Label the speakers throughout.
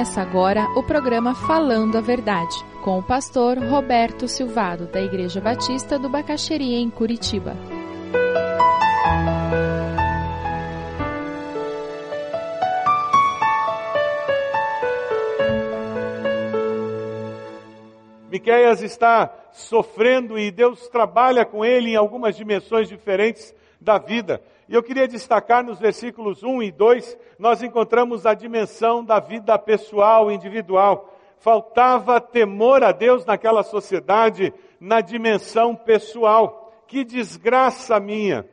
Speaker 1: Começa agora o programa Falando a Verdade, com o pastor Roberto Silvado, da Igreja Batista do Bacaxeria, em Curitiba.
Speaker 2: Miqueias está sofrendo e Deus trabalha com ele em algumas dimensões diferentes da vida. E eu queria destacar nos versículos 1 e 2, nós encontramos a dimensão da vida pessoal, individual. Faltava temor a Deus naquela sociedade, na dimensão pessoal. Que desgraça minha!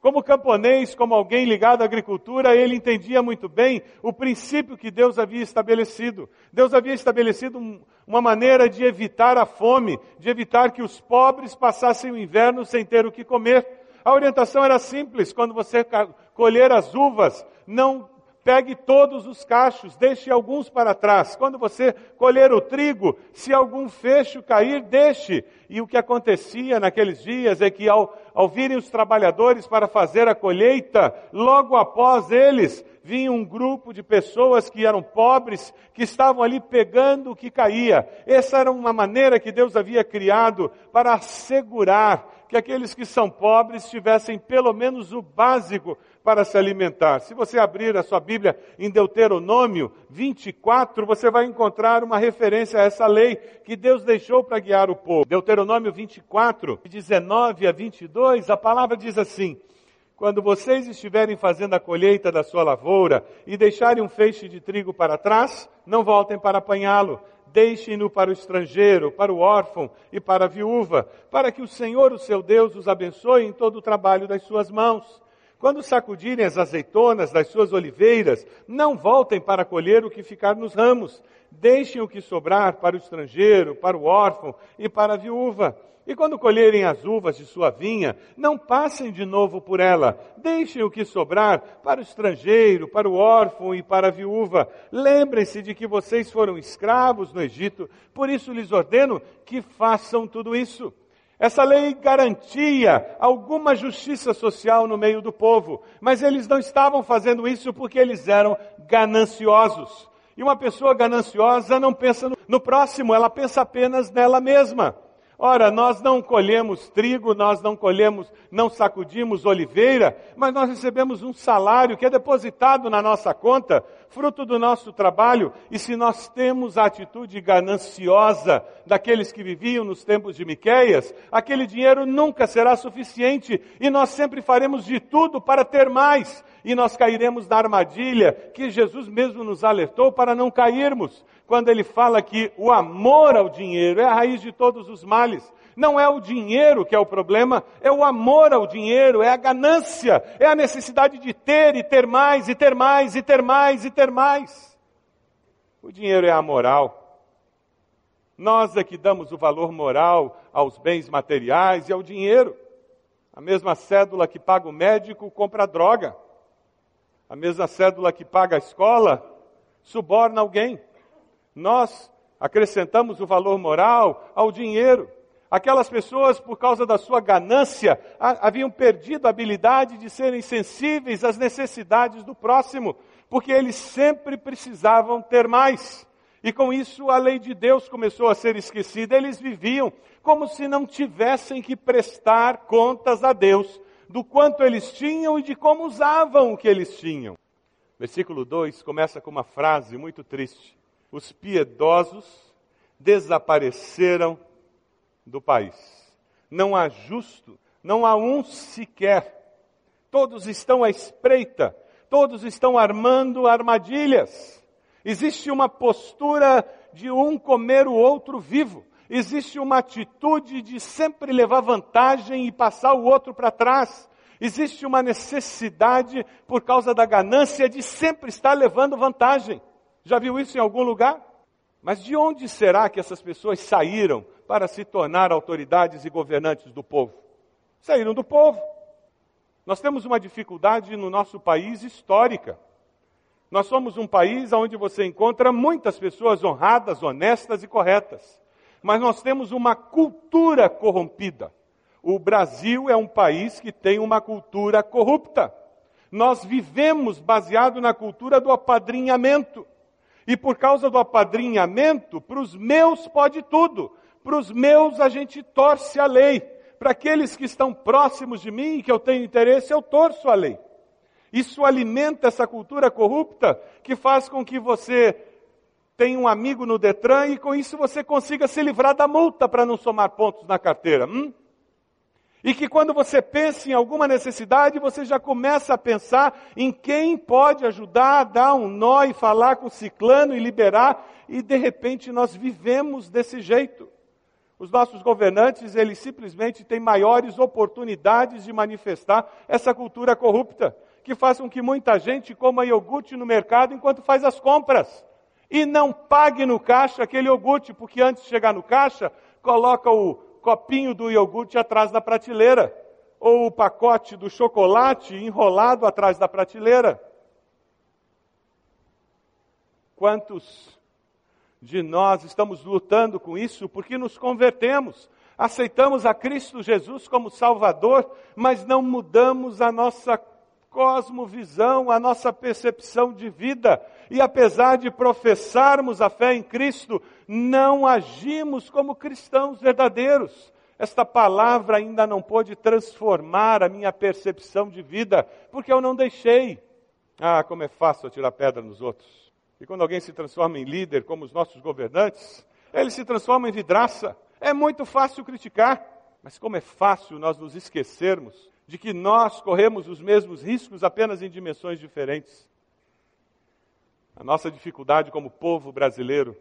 Speaker 2: Como camponês, como alguém ligado à agricultura, ele entendia muito bem o princípio que Deus havia estabelecido. Deus havia estabelecido um, uma maneira de evitar a fome, de evitar que os pobres passassem o inverno sem ter o que comer. A orientação era simples: quando você colher as uvas, não pegue todos os cachos, deixe alguns para trás. Quando você colher o trigo, se algum fecho cair, deixe. E o que acontecia naqueles dias é que ao, ao virem os trabalhadores para fazer a colheita, logo após eles, vinha um grupo de pessoas que eram pobres, que estavam ali pegando o que caía. Essa era uma maneira que Deus havia criado para assegurar que aqueles que são pobres tivessem pelo menos o básico para se alimentar. Se você abrir a sua Bíblia em Deuteronômio 24, você vai encontrar uma referência a essa lei que Deus deixou para guiar o povo. Deuteronômio 24, 19 a 22, a palavra diz assim: quando vocês estiverem fazendo a colheita da sua lavoura e deixarem um feixe de trigo para trás, não voltem para apanhá-lo deixem-no para o estrangeiro, para o órfão e para a viúva, para que o Senhor, o seu Deus, os abençoe em todo o trabalho das suas mãos. Quando sacudirem as azeitonas das suas oliveiras, não voltem para colher o que ficar nos ramos. Deixem o que sobrar para o estrangeiro, para o órfão e para a viúva. E quando colherem as uvas de sua vinha, não passem de novo por ela. Deixem o que sobrar para o estrangeiro, para o órfão e para a viúva. Lembrem-se de que vocês foram escravos no Egito, por isso lhes ordeno que façam tudo isso. Essa lei garantia alguma justiça social no meio do povo, mas eles não estavam fazendo isso porque eles eram gananciosos. E uma pessoa gananciosa não pensa no próximo, ela pensa apenas nela mesma. Ora, nós não colhemos trigo, nós não colhemos, não sacudimos oliveira, mas nós recebemos um salário que é depositado na nossa conta, fruto do nosso trabalho, e se nós temos a atitude gananciosa daqueles que viviam nos tempos de Miqueias, aquele dinheiro nunca será suficiente e nós sempre faremos de tudo para ter mais, e nós cairemos na armadilha que Jesus mesmo nos alertou para não cairmos quando ele fala que o amor ao dinheiro é a raiz de todos os males. Não é o dinheiro que é o problema, é o amor ao dinheiro, é a ganância, é a necessidade de ter e ter mais, e ter mais, e ter mais, e ter mais. O dinheiro é a moral. Nós é que damos o valor moral aos bens materiais e ao dinheiro. A mesma cédula que paga o médico compra droga. A mesma cédula que paga a escola suborna alguém. Nós acrescentamos o valor moral ao dinheiro. Aquelas pessoas, por causa da sua ganância, haviam perdido a habilidade de serem sensíveis às necessidades do próximo, porque eles sempre precisavam ter mais. E com isso a lei de Deus começou a ser esquecida. Eles viviam como se não tivessem que prestar contas a Deus do quanto eles tinham e de como usavam o que eles tinham. Versículo 2 começa com uma frase muito triste os piedosos desapareceram do país. Não há justo, não há um sequer. Todos estão à espreita, todos estão armando armadilhas. Existe uma postura de um comer o outro vivo. Existe uma atitude de sempre levar vantagem e passar o outro para trás. Existe uma necessidade, por causa da ganância, de sempre estar levando vantagem. Já viu isso em algum lugar? Mas de onde será que essas pessoas saíram para se tornar autoridades e governantes do povo? Saíram do povo. Nós temos uma dificuldade no nosso país histórica. Nós somos um país onde você encontra muitas pessoas honradas, honestas e corretas. Mas nós temos uma cultura corrompida. O Brasil é um país que tem uma cultura corrupta. Nós vivemos baseado na cultura do apadrinhamento. E por causa do apadrinhamento, para os meus pode tudo. Para os meus a gente torce a lei. Para aqueles que estão próximos de mim e que eu tenho interesse, eu torço a lei. Isso alimenta essa cultura corrupta que faz com que você tenha um amigo no Detran e com isso você consiga se livrar da multa para não somar pontos na carteira. Hum? E que quando você pensa em alguma necessidade, você já começa a pensar em quem pode ajudar dar um nó e falar com o ciclano e liberar, e de repente nós vivemos desse jeito. Os nossos governantes, eles simplesmente têm maiores oportunidades de manifestar essa cultura corrupta, que faz com que muita gente coma iogurte no mercado enquanto faz as compras. E não pague no caixa aquele iogurte, porque antes de chegar no caixa, coloca o copinho do iogurte atrás da prateleira, ou o pacote do chocolate enrolado atrás da prateleira. Quantos de nós estamos lutando com isso porque nos convertemos, aceitamos a Cristo Jesus como Salvador, mas não mudamos a nossa cosmovisão, a nossa percepção de vida. E apesar de professarmos a fé em Cristo, não agimos como cristãos verdadeiros. Esta palavra ainda não pôde transformar a minha percepção de vida, porque eu não deixei. Ah, como é fácil atirar pedra nos outros. E quando alguém se transforma em líder, como os nossos governantes, ele se transforma em vidraça. É muito fácil criticar, mas como é fácil nós nos esquecermos de que nós corremos os mesmos riscos apenas em dimensões diferentes. A nossa dificuldade como povo brasileiro,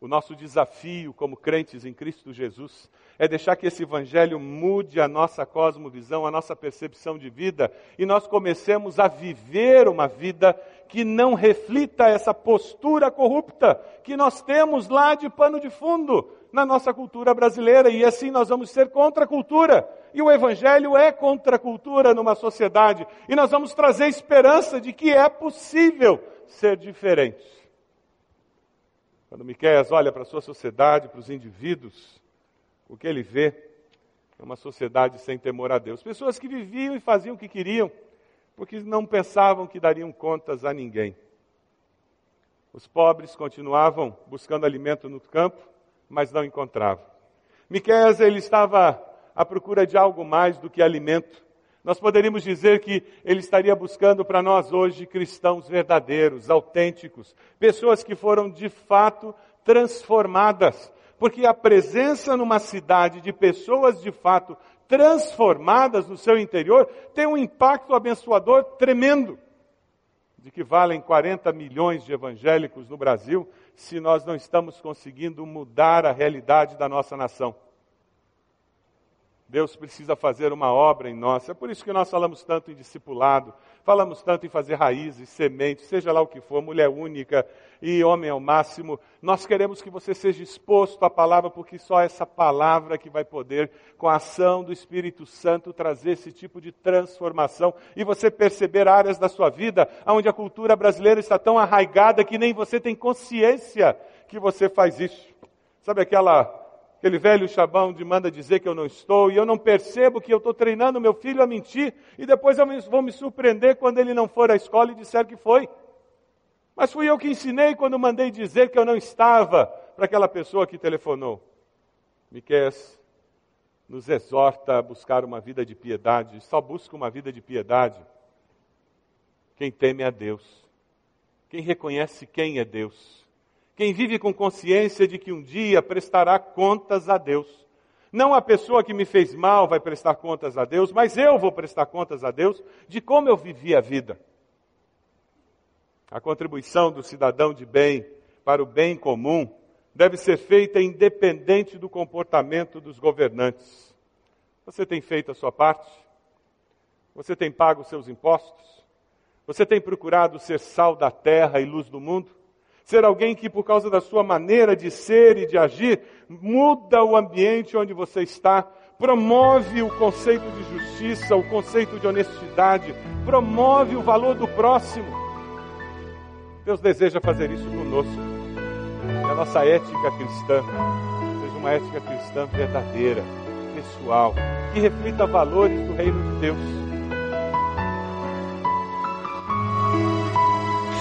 Speaker 2: o nosso desafio como crentes em Cristo Jesus, é deixar que esse Evangelho mude a nossa cosmovisão, a nossa percepção de vida, e nós comecemos a viver uma vida que não reflita essa postura corrupta que nós temos lá de pano de fundo na nossa cultura brasileira, e assim nós vamos ser contra a cultura. E o Evangelho é contra a cultura numa sociedade, e nós vamos trazer esperança de que é possível ser diferente. Quando Miqueias olha para a sua sociedade, para os indivíduos, o que ele vê é uma sociedade sem temor a Deus. Pessoas que viviam e faziam o que queriam, porque não pensavam que dariam contas a ninguém. Os pobres continuavam buscando alimento no campo, mas não encontravam. Miqueias ele estava à procura de algo mais do que alimento. Nós poderíamos dizer que ele estaria buscando para nós hoje cristãos verdadeiros, autênticos, pessoas que foram de fato transformadas, porque a presença numa cidade de pessoas de fato transformadas no seu interior tem um impacto abençoador tremendo. De que valem 40 milhões de evangélicos no Brasil se nós não estamos conseguindo mudar a realidade da nossa nação. Deus precisa fazer uma obra em nós. É por isso que nós falamos tanto em discipulado, falamos tanto em fazer raízes, sementes, seja lá o que for, mulher única e homem ao máximo. Nós queremos que você seja exposto à palavra, porque só essa palavra que vai poder, com a ação do Espírito Santo, trazer esse tipo de transformação e você perceber áreas da sua vida onde a cultura brasileira está tão arraigada que nem você tem consciência que você faz isso. Sabe aquela Aquele velho chabão de manda dizer que eu não estou, e eu não percebo que eu estou treinando meu filho a mentir, e depois eu vou me surpreender quando ele não for à escola e disser que foi. Mas fui eu que ensinei quando mandei dizer que eu não estava para aquela pessoa que telefonou. Miqués nos exorta a buscar uma vida de piedade, só busca uma vida de piedade quem teme a Deus, quem reconhece quem é Deus quem vive com consciência de que um dia prestará contas a Deus. Não a pessoa que me fez mal vai prestar contas a Deus, mas eu vou prestar contas a Deus de como eu vivi a vida. A contribuição do cidadão de bem para o bem comum deve ser feita independente do comportamento dos governantes. Você tem feito a sua parte? Você tem pago os seus impostos? Você tem procurado ser sal da terra e luz do mundo? Ser alguém que, por causa da sua maneira de ser e de agir, muda o ambiente onde você está, promove o conceito de justiça, o conceito de honestidade, promove o valor do próximo. Deus deseja fazer isso conosco. Que a nossa ética cristã seja uma ética cristã verdadeira, pessoal, que reflita valores do reino de Deus